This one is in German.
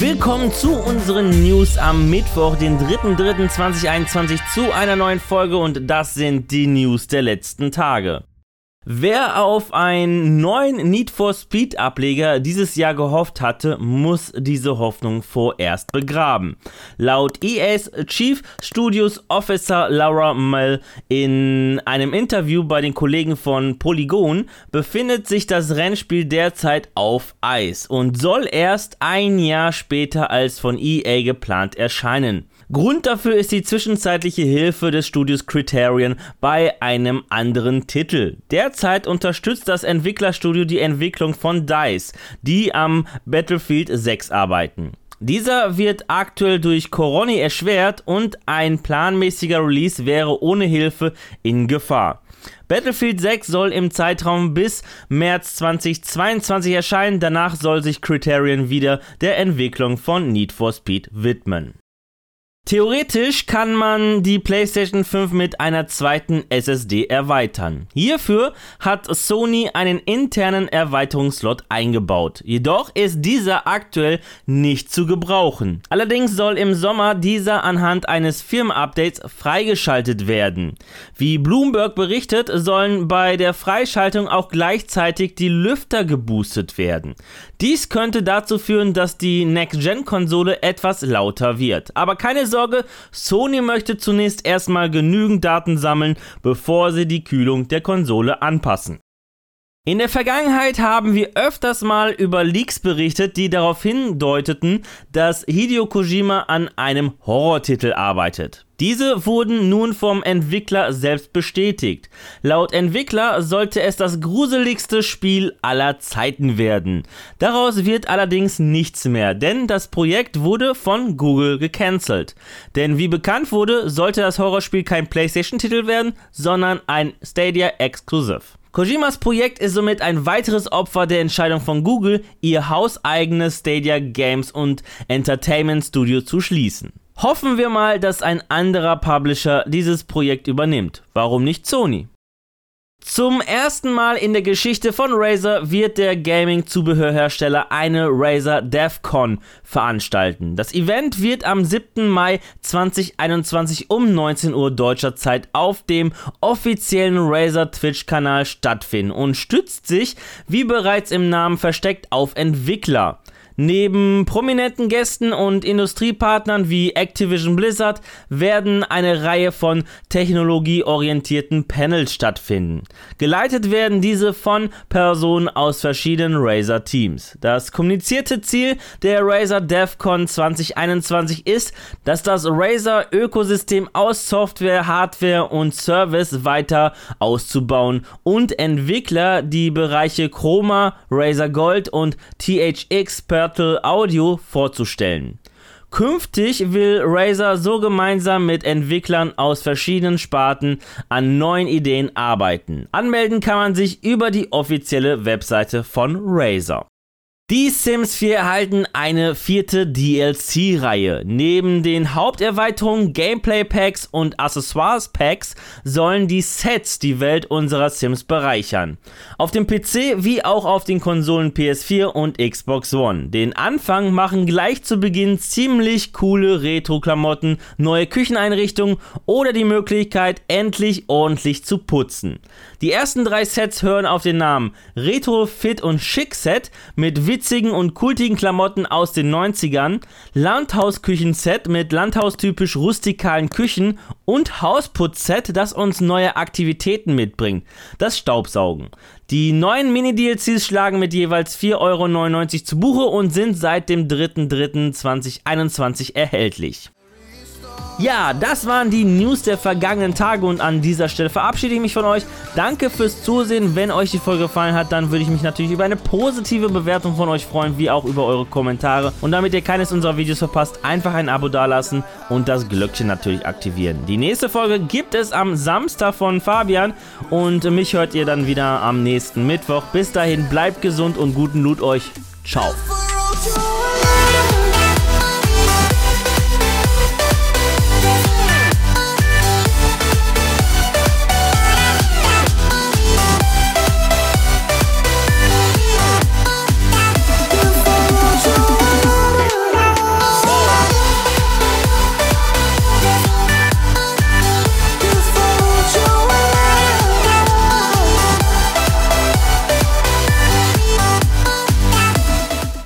Willkommen zu unseren News am Mittwoch, den 3.3.2021 zu einer neuen Folge und das sind die News der letzten Tage. Wer auf einen neuen Need for Speed Ableger dieses Jahr gehofft hatte, muss diese Hoffnung vorerst begraben. Laut EA's Chief Studios Officer Laura Mell in einem Interview bei den Kollegen von Polygon befindet sich das Rennspiel derzeit auf Eis und soll erst ein Jahr später als von EA geplant erscheinen. Grund dafür ist die zwischenzeitliche Hilfe des Studios Criterion bei einem anderen Titel. Derzeit unterstützt das Entwicklerstudio die Entwicklung von DICE, die am Battlefield 6 arbeiten. Dieser wird aktuell durch Corona erschwert und ein planmäßiger Release wäre ohne Hilfe in Gefahr. Battlefield 6 soll im Zeitraum bis März 2022 erscheinen, danach soll sich Criterion wieder der Entwicklung von Need for Speed widmen. Theoretisch kann man die PlayStation 5 mit einer zweiten SSD erweitern. Hierfür hat Sony einen internen Erweiterungslot eingebaut. Jedoch ist dieser aktuell nicht zu gebrauchen. Allerdings soll im Sommer dieser anhand eines Firmenupdates freigeschaltet werden. Wie Bloomberg berichtet, sollen bei der Freischaltung auch gleichzeitig die Lüfter geboostet werden. Dies könnte dazu führen, dass die Next-Gen-Konsole etwas lauter wird. Aber keine Sorge, Sony möchte zunächst erstmal genügend Daten sammeln, bevor sie die Kühlung der Konsole anpassen. In der Vergangenheit haben wir öfters mal über Leaks berichtet, die darauf hindeuteten, dass Hideo Kojima an einem Horrortitel arbeitet. Diese wurden nun vom Entwickler selbst bestätigt. Laut Entwickler sollte es das gruseligste Spiel aller Zeiten werden. Daraus wird allerdings nichts mehr, denn das Projekt wurde von Google gecancelt. Denn wie bekannt wurde, sollte das Horrorspiel kein PlayStation-Titel werden, sondern ein Stadia Exclusive. Kojimas Projekt ist somit ein weiteres Opfer der Entscheidung von Google, ihr hauseigenes Stadia Games und Entertainment Studio zu schließen. Hoffen wir mal, dass ein anderer Publisher dieses Projekt übernimmt. Warum nicht Sony? Zum ersten Mal in der Geschichte von Razer wird der Gaming-Zubehörhersteller eine Razer DevCon veranstalten. Das Event wird am 7. Mai 2021 um 19 Uhr deutscher Zeit auf dem offiziellen Razer Twitch-Kanal stattfinden und stützt sich, wie bereits im Namen versteckt, auf Entwickler. Neben prominenten Gästen und Industriepartnern wie Activision Blizzard werden eine Reihe von technologieorientierten Panels stattfinden. Geleitet werden diese von Personen aus verschiedenen Razer-Teams. Das kommunizierte Ziel der Razer DevCon 2021 ist, dass das Razer-Ökosystem aus Software, Hardware und Service weiter auszubauen und Entwickler die Bereiche Chroma, Razer Gold und THX per Turtle Audio vorzustellen. Künftig will Razer so gemeinsam mit Entwicklern aus verschiedenen Sparten an neuen Ideen arbeiten. Anmelden kann man sich über die offizielle Webseite von Razer. Die Sims 4 erhalten eine vierte DLC-Reihe. Neben den Haupterweiterungen, Gameplay-Packs und Accessoires-Packs sollen die Sets die Welt unserer Sims bereichern. Auf dem PC wie auch auf den Konsolen PS4 und Xbox One. Den Anfang machen gleich zu Beginn ziemlich coole Retro-Klamotten, neue Kücheneinrichtungen oder die Möglichkeit, endlich ordentlich zu putzen. Die ersten drei Sets hören auf den Namen Retro, Fit und Schick Set mit witzigen und kultigen Klamotten aus den 90ern, Landhausküchenset mit landhaustypisch rustikalen Küchen und Hausputz-Set, das uns neue Aktivitäten mitbringt, das Staubsaugen. Die neuen Mini-DLCs schlagen mit jeweils 4,99 Euro zu Buche und sind seit dem 3.3.2021 erhältlich. Ja, das waren die News der vergangenen Tage und an dieser Stelle verabschiede ich mich von euch. Danke fürs Zusehen. Wenn euch die Folge gefallen hat, dann würde ich mich natürlich über eine positive Bewertung von euch freuen, wie auch über eure Kommentare. Und damit ihr keines unserer Videos verpasst, einfach ein Abo dalassen und das Glöckchen natürlich aktivieren. Die nächste Folge gibt es am Samstag von Fabian und mich hört ihr dann wieder am nächsten Mittwoch. Bis dahin, bleibt gesund und guten Loot euch. Ciao.